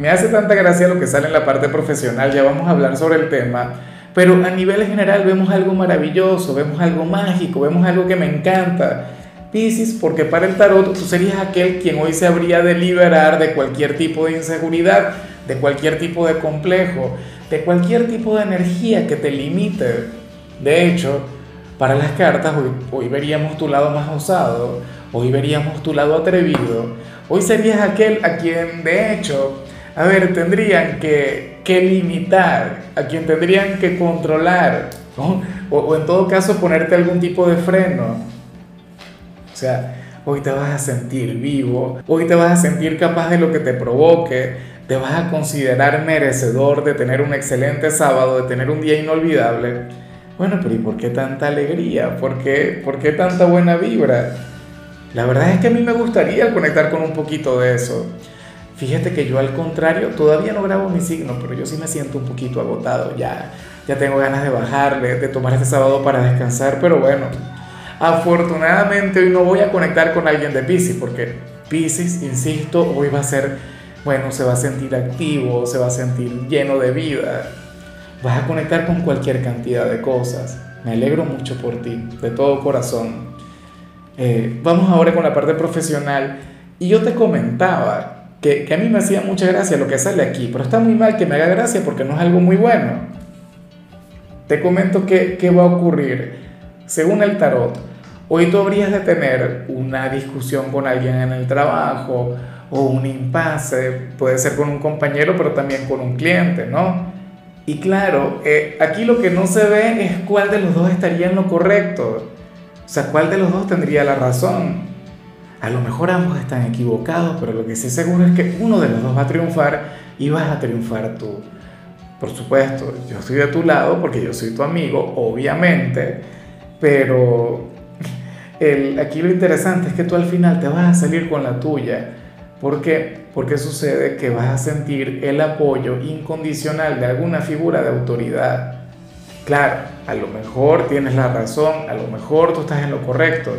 me hace tanta gracia lo que sale en la parte profesional, ya vamos a hablar sobre el tema, pero a nivel general vemos algo maravilloso, vemos algo mágico, vemos algo que me encanta. Piscis, porque para el tarot tú serías aquel quien hoy se habría de liberar de cualquier tipo de inseguridad, de cualquier tipo de complejo, de cualquier tipo de energía que te limite. De hecho, para las cartas hoy, hoy veríamos tu lado más osado, hoy veríamos tu lado atrevido, hoy serías aquel a quien de hecho a ver, tendrían que, limitar, a quien tendrían que controlar, o, en todo caso ponerte algún tipo de freno. O sea, hoy te vas a sentir vivo, hoy te vas a sentir capaz de lo que te provoque, te vas a considerar merecedor de tener un excelente sábado, de tener un día inolvidable. Bueno, pero ¿y por qué tanta alegría? ¿Por qué, ¿Por qué tanta buena vibra? La verdad es que a mí me gustaría conectar con un poquito de eso. Fíjate que yo al contrario, todavía no grabo mi signo, pero yo sí me siento un poquito agotado, ya, ya tengo ganas de bajarle, de tomar este sábado para descansar, pero bueno, afortunadamente hoy no voy a conectar con alguien de Pisces, porque Pisces, insisto, hoy va a ser, bueno, se va a sentir activo, se va a sentir lleno de vida, vas a conectar con cualquier cantidad de cosas. Me alegro mucho por ti, de todo corazón. Eh, vamos ahora con la parte profesional. Y yo te comentaba que, a mí me hacía mucha gracia lo que sale aquí, pero está muy mal que me haga gracia porque no es algo muy bueno. Te comento qué, qué va a ocurrir. Según el tarot, hoy tú habrías de tener una discusión con alguien en el trabajo o un impasse, puede ser con un compañero, pero también con un cliente, ¿no? Y claro, eh, aquí lo que no se ve es cuál de los dos estaría en lo correcto, o sea, cuál de los dos tendría la razón. A lo mejor ambos están equivocados, pero lo que sí seguro es que uno de los dos va a triunfar y vas a triunfar tú. Por supuesto, yo estoy de tu lado porque yo soy tu amigo, obviamente, pero el, aquí lo interesante es que tú al final te vas a salir con la tuya. ¿Por qué? Porque sucede que vas a sentir el apoyo incondicional de alguna figura de autoridad. Claro, a lo mejor tienes la razón, a lo mejor tú estás en lo correcto,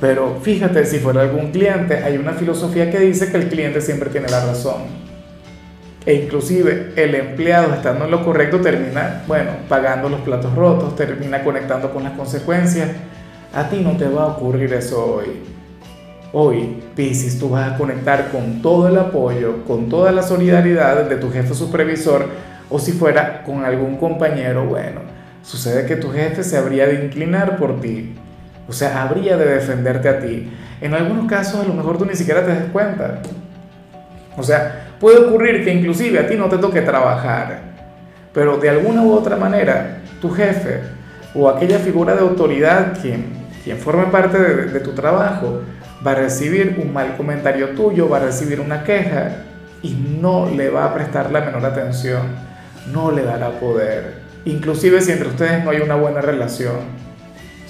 pero fíjate, si fuera algún cliente, hay una filosofía que dice que el cliente siempre tiene la razón. E inclusive el empleado estando en lo correcto termina, bueno, pagando los platos rotos, termina conectando con las consecuencias. A ti no te va a ocurrir eso hoy. Hoy, Pisces, tú vas a conectar con todo el apoyo, con toda la solidaridad de tu jefe supervisor o si fuera con algún compañero, bueno, sucede que tu jefe se habría de inclinar por ti o sea, habría de defenderte a ti. En algunos casos a lo mejor tú ni siquiera te des cuenta. O sea, puede ocurrir que inclusive a ti no te toque trabajar, pero de alguna u otra manera tu jefe o aquella figura de autoridad quien, quien forme parte de, de tu trabajo va a recibir un mal comentario tuyo, va a recibir una queja y no le va a prestar la menor atención, no le dará poder, inclusive si entre ustedes no hay una buena relación.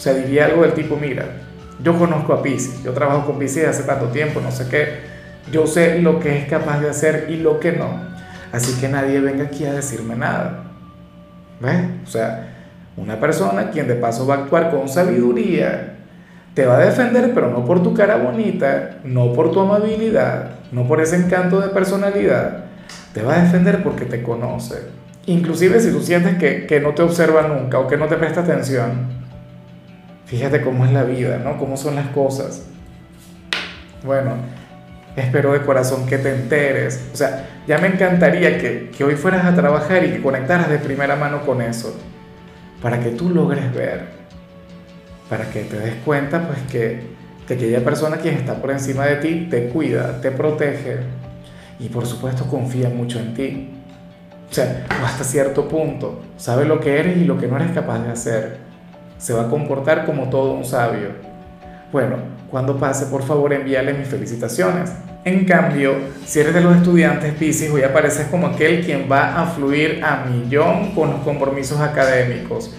O sea, diría algo del tipo, mira, yo conozco a Pisces, yo trabajo con Pisces hace tanto tiempo, no sé qué, yo sé lo que es capaz de hacer y lo que no, así que nadie venga aquí a decirme nada. ¿Ves? O sea, una persona quien de paso va a actuar con sabiduría, te va a defender, pero no por tu cara bonita, no por tu amabilidad, no por ese encanto de personalidad, te va a defender porque te conoce. Inclusive si tú sientes que, que no te observa nunca o que no te presta atención. Fíjate cómo es la vida, ¿no? Cómo son las cosas. Bueno, espero de corazón que te enteres. O sea, ya me encantaría que, hoy fueras a trabajar y que conectaras de primera mano con eso. Para que tú logres ver. Para que te des cuenta, pues, que, que aquella persona quien está por encima de ti te cuida, te protege. Y por supuesto confía mucho en ti. O sea, hasta cierto punto. Sabe lo que eres y lo que no eres capaz de hacer se va a comportar como todo un sabio. Bueno, cuando pase, por favor, envíale mis felicitaciones. En cambio, si eres de los estudiantes Pisces, hoy apareces como aquel quien va a fluir a millón con los compromisos académicos.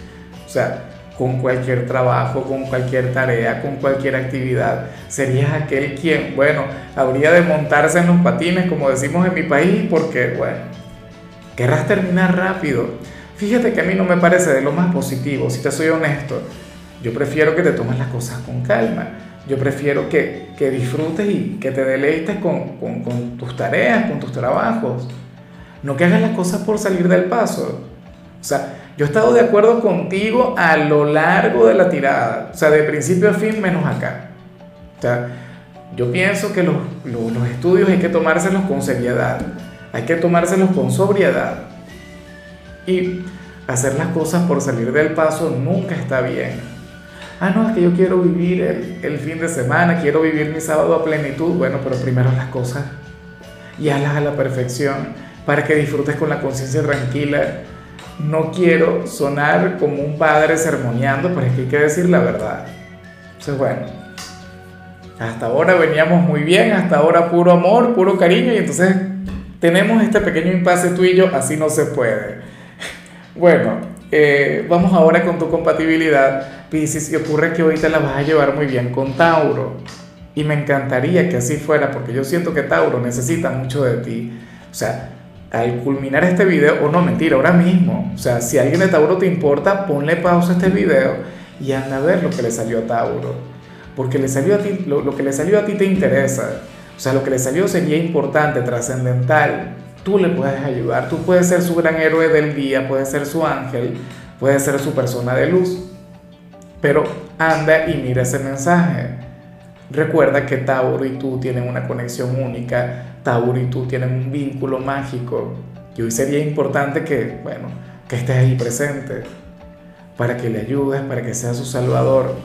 O sea, con cualquier trabajo, con cualquier tarea, con cualquier actividad. Serías aquel quien, bueno, habría de montarse en los patines, como decimos en mi país, porque, bueno, querrás terminar rápido. Fíjate que a mí no me parece de lo más positivo, si te soy honesto. Yo prefiero que te tomes las cosas con calma yo prefiero que, que disfrutes y que te deleites con, con, tus tareas, con tus trabajos. No que hagas las cosas por salir del paso. O sea, yo he estado de acuerdo contigo a lo largo de la tirada. O sea, de principio a fin menos acá. O sea, yo pienso que los, los, los estudios hay que tomárselos con seriedad. Hay que tomárselos con sobriedad. Y hacer las cosas por salir del paso nunca está bien ah, no, es que yo quiero vivir el, fin de semana, quiero vivir mi sábado a plenitud. Bueno, pero primero las cosas y hazlas a la perfección para que disfrutes con la conciencia tranquila. No quiero sonar como un padre sermoneando, pero es que hay que decir la verdad. Entonces, bueno, hasta ahora veníamos muy bien, hasta ahora puro amor, puro cariño, y entonces tenemos este pequeño impasse tú y yo, así no se puede. Bueno, eh, vamos ahora con tu compatibilidad, Pisces, y ocurre que te la vas a llevar muy bien con Tauro. Y me encantaría que así fuera, porque yo siento que Tauro necesita mucho de ti. O sea, al culminar este video, o no, mentira, ahora mismo. O sea, si alguien de Tauro te importa, ponle pausa a este video y anda a ver lo que le salió a Tauro. Porque le salió a ti, lo que le salió a ti te interesa. O sea, lo que le salió sería importante, trascendental tú le puedes ayudar, tú puedes ser su gran héroe del día, puedes ser su ángel, puedes ser su persona de luz. Pero anda y mira ese mensaje. Recuerda que Tauro y tú tienen una conexión única, Tauro y tú tienen un vínculo mágico. Y hoy sería importante que, bueno, que estés ahí presente para que le ayudes, para que sea su salvador.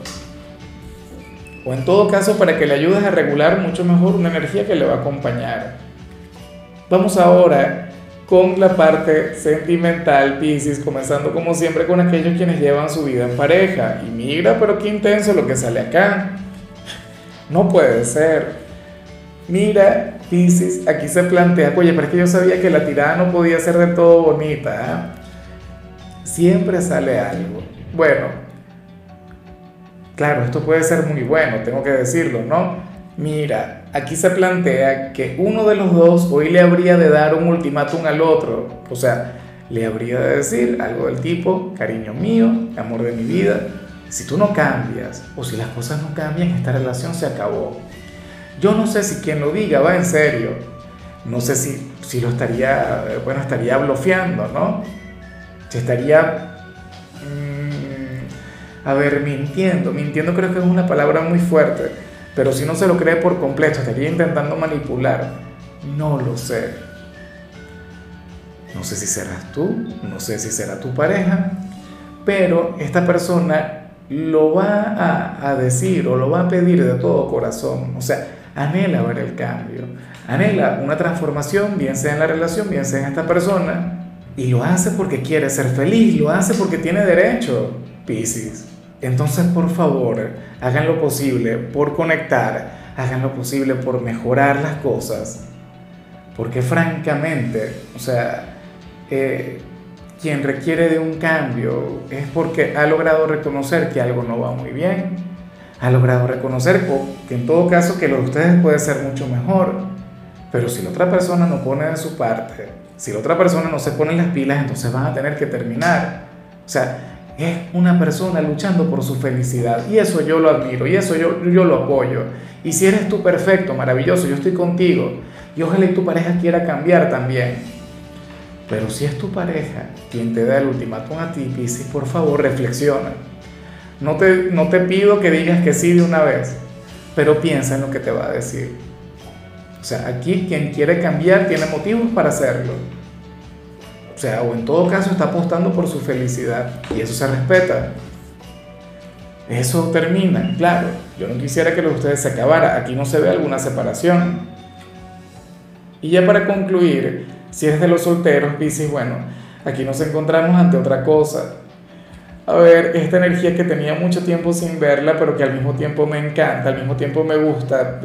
O en todo caso, para que le ayudes a regular mucho mejor una energía que le va a acompañar. Vamos ahora con la parte sentimental, Pisces, comenzando como siempre con aquellos quienes llevan su vida en pareja. Y mira, pero qué intenso lo que sale acá. No puede ser. Mira, Pisces, aquí se plantea, oye, pero es que yo sabía que la tirada no podía ser de todo bonita. ¿ah? Siempre sale algo. Bueno, claro, esto puede ser muy bueno, tengo que decirlo, ¿no? Mira, aquí se plantea que uno de los dos hoy le habría de dar un ultimátum al otro, o sea, le habría de decir algo del tipo, cariño mío, amor de mi vida, si tú no cambias o si las cosas no cambian, esta relación se acabó. Yo no sé si quien lo diga va en serio, no sé si, si lo estaría, bueno, estaría bloqueando, ¿no? Se estaría, mm, a ver, mintiendo, mintiendo creo que es una palabra muy fuerte pero si no se lo cree por completo, estaría intentando manipular. No lo sé. No sé si serás tú, no sé si será tu pareja, pero esta persona lo va a, a, decir o lo va a pedir de todo corazón. O sea, anhela ver el cambio, anhela una transformación, bien sea en la relación, bien sea en esta persona, y lo hace porque quiere ser feliz, lo hace porque tiene derecho, Piscis. Entonces, por favor, hagan lo posible por conectar, hagan lo posible por mejorar las cosas. Porque francamente, o sea, eh, quien requiere de un cambio es porque ha logrado reconocer que algo no va muy bien, ha logrado reconocer que en todo caso que lo de ustedes puede ser mucho mejor, pero si la otra persona no pone de su parte, si la otra persona no se pone las pilas, entonces van a tener que terminar. O sea, es una persona luchando por su felicidad. Y eso yo lo admiro, y eso yo, yo lo apoyo. Y si eres tú perfecto, maravilloso, yo estoy contigo. Y ojalá y tu pareja quiera cambiar también. Pero si es tu pareja quien te da el ultimátum a ti, Piscis, por favor, reflexiona. No te, no te pido que digas que sí de una vez, pero piensa en lo que te va a decir. O sea, aquí quien quiere cambiar tiene motivos para hacerlo. O sea, o en todo caso está apostando por su felicidad y eso se respeta. Eso termina, claro. Yo no quisiera que lo de ustedes se acabara. Aquí no se ve alguna separación. Y ya para concluir, si eres de los solteros, Piscis, bueno, aquí nos encontramos ante otra cosa. a ver, esta energía que tenía mucho tiempo sin verla, pero que al mismo tiempo me encanta, al mismo tiempo me gusta.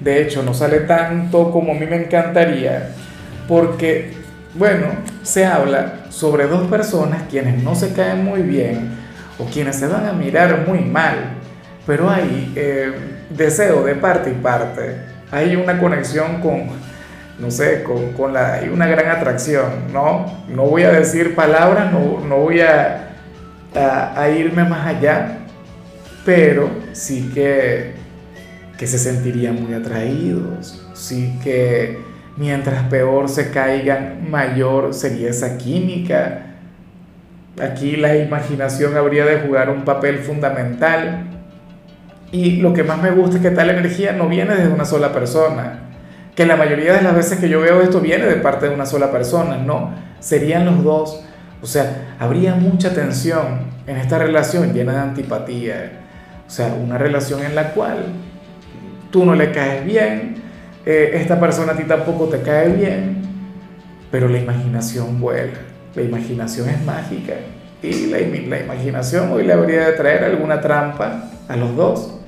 De hecho, no sale tanto como a mí me encantaría, porque, bueno, se habla sobre dos personas quienes no se caen muy bien o quienes se van a mirar muy mal, pero hay eh, deseo de parte y parte, hay una conexión con, no sé, con, con la, hay una gran atracción, ¿no? No voy a decir palabras, no, no voy a a, irme más allá, pero sí que, que se sentirían muy atraídos, sí que mientras peor se caigan, mayor sería esa química. Aquí la imaginación habría de jugar un papel fundamental. Y lo que más me gusta es que tal energía no viene de una sola persona. Que la mayoría de las veces que yo veo esto viene de parte de una sola persona. No, serían los dos. O sea, habría mucha tensión en esta relación llena de antipatía. O sea, una relación en la cual tú no le caes bien, eh, esta persona a ti tampoco te cae bien, pero la imaginación vuela, la imaginación es mágica y la, imaginación hoy le habría de traer alguna trampa a los dos.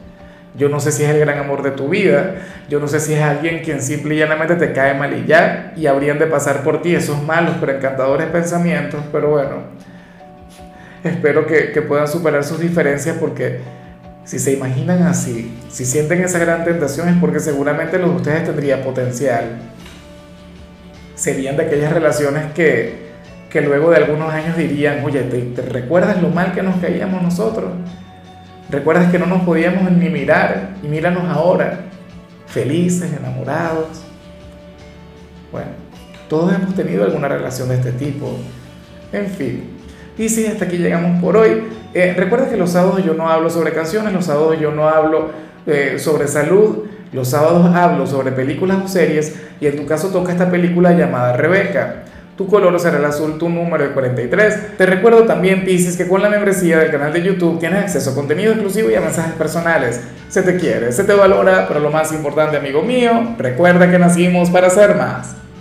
Yo no sé si es el gran amor de tu vida, yo no sé si es alguien quien simple y llanamente te cae mal y ya, y habrían de pasar por ti esos malos pero encantadores pensamientos, pero bueno, espero que, que puedan superar sus diferencias porque si se imaginan así, si sienten esa gran tentación es porque seguramente los de ustedes tendría potencial. Serían de aquellas relaciones que, que luego de algunos años dirían, oye, ¿te recuerdas lo mal que nos caíamos nosotros? ¿Recuerdas que no nos podíamos ni mirar? Y míranos ahora, felices, enamorados. Bueno, todos hemos tenido alguna relación de este tipo. En fin. Sí, hasta aquí llegamos por hoy. Eh, recuerda que los sábados yo no hablo sobre canciones, los sábados yo no hablo eh, sobre salud, los sábados hablo sobre películas o series y en tu caso toca esta película llamada Rebeca. Tu color será el azul, tu número el 43. Te recuerdo también, Pisces, que con la membresía del canal de YouTube tienes acceso a contenido exclusivo y a mensajes personales. Se te quiere, se te valora, pero lo más importante, amigo mío, recuerda que nacimos para ser más.